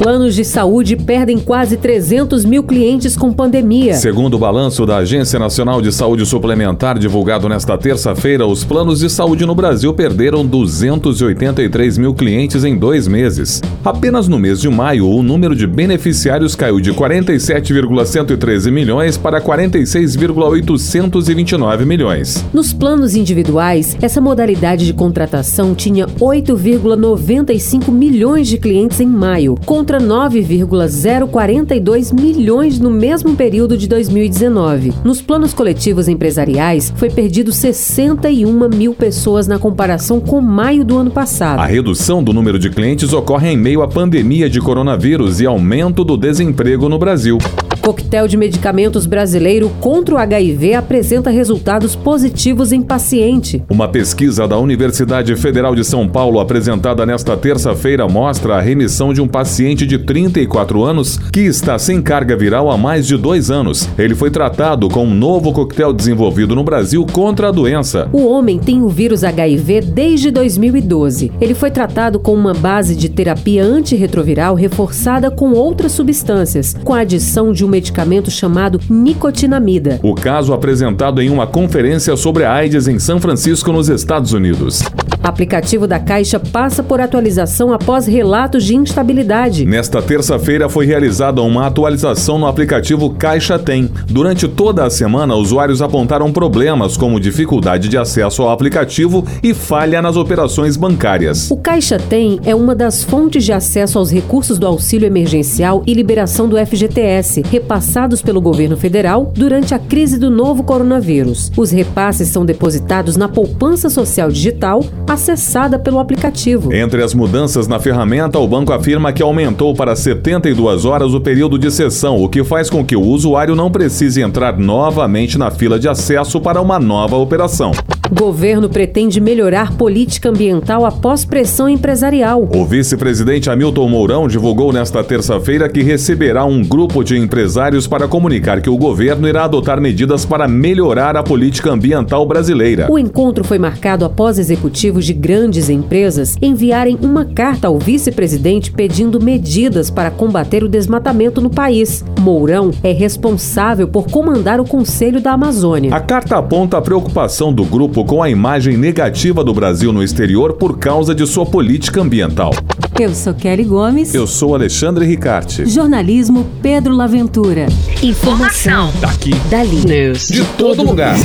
Planos de saúde perdem quase 300 mil clientes com pandemia. Segundo o balanço da Agência Nacional de Saúde Suplementar divulgado nesta terça-feira, os planos de saúde no Brasil perderam 283 mil clientes em dois meses. Apenas no mês de maio, o número de beneficiários caiu de 47,113 milhões para 46,829 milhões. Nos planos individuais, essa modalidade de contratação tinha 8,95 milhões de clientes em maio, contra 9,042 milhões no mesmo período de 2019. Nos planos coletivos empresariais, foi perdido 61 mil pessoas na comparação com maio do ano passado. A redução do número de clientes ocorre em meio à pandemia de coronavírus e aumento do desemprego no Brasil. Coquetel de medicamentos brasileiro contra o HIV apresenta resultados positivos em paciente. Uma pesquisa da Universidade Federal de São Paulo apresentada nesta terça-feira mostra a remissão de um paciente de 34 anos que está sem carga viral há mais de dois anos. Ele foi tratado com um novo coquetel desenvolvido no Brasil contra a doença. O homem tem o vírus HIV desde 2012. Ele foi tratado com uma base de terapia antirretroviral reforçada com outras substâncias, com a adição de um medicamento chamado nicotinamida. O caso apresentado em uma conferência sobre a AIDS em São Francisco, nos Estados Unidos. Aplicativo da Caixa passa por atualização após relatos de instabilidade. Nesta terça-feira foi realizada uma atualização no aplicativo Caixa Tem. Durante toda a semana, usuários apontaram problemas como dificuldade de acesso ao aplicativo e falha nas operações bancárias. O Caixa Tem é uma das fontes de acesso aos recursos do auxílio emergencial e liberação do FGTS, repassados pelo governo federal durante a crise do novo coronavírus. Os repasses são depositados na poupança social digital acessada pelo aplicativo. Entre as mudanças na ferramenta, o banco afirma que aumentou para 72 horas o período de sessão, o que faz com que o usuário não precise entrar novamente na fila de acesso para uma nova operação. Governo pretende melhorar política ambiental após pressão empresarial. O vice-presidente Hamilton Mourão divulgou nesta terça-feira que receberá um grupo de empresários para comunicar que o governo irá adotar medidas para melhorar a política ambiental brasileira. O encontro foi marcado após executivos de grandes empresas enviarem uma carta ao vice-presidente pedindo medidas para combater o desmatamento no país. Mourão é responsável por comandar o Conselho da Amazônia. A carta aponta a preocupação do grupo com a imagem negativa do Brasil no exterior por causa de sua política ambiental. Eu sou Kelly Gomes. Eu sou Alexandre Ricarte. Jornalismo Pedro Laventura. Informação. Daqui. Dali. News. De todo lugar.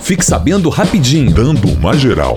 Fique sabendo rapidinho. Dando uma geral.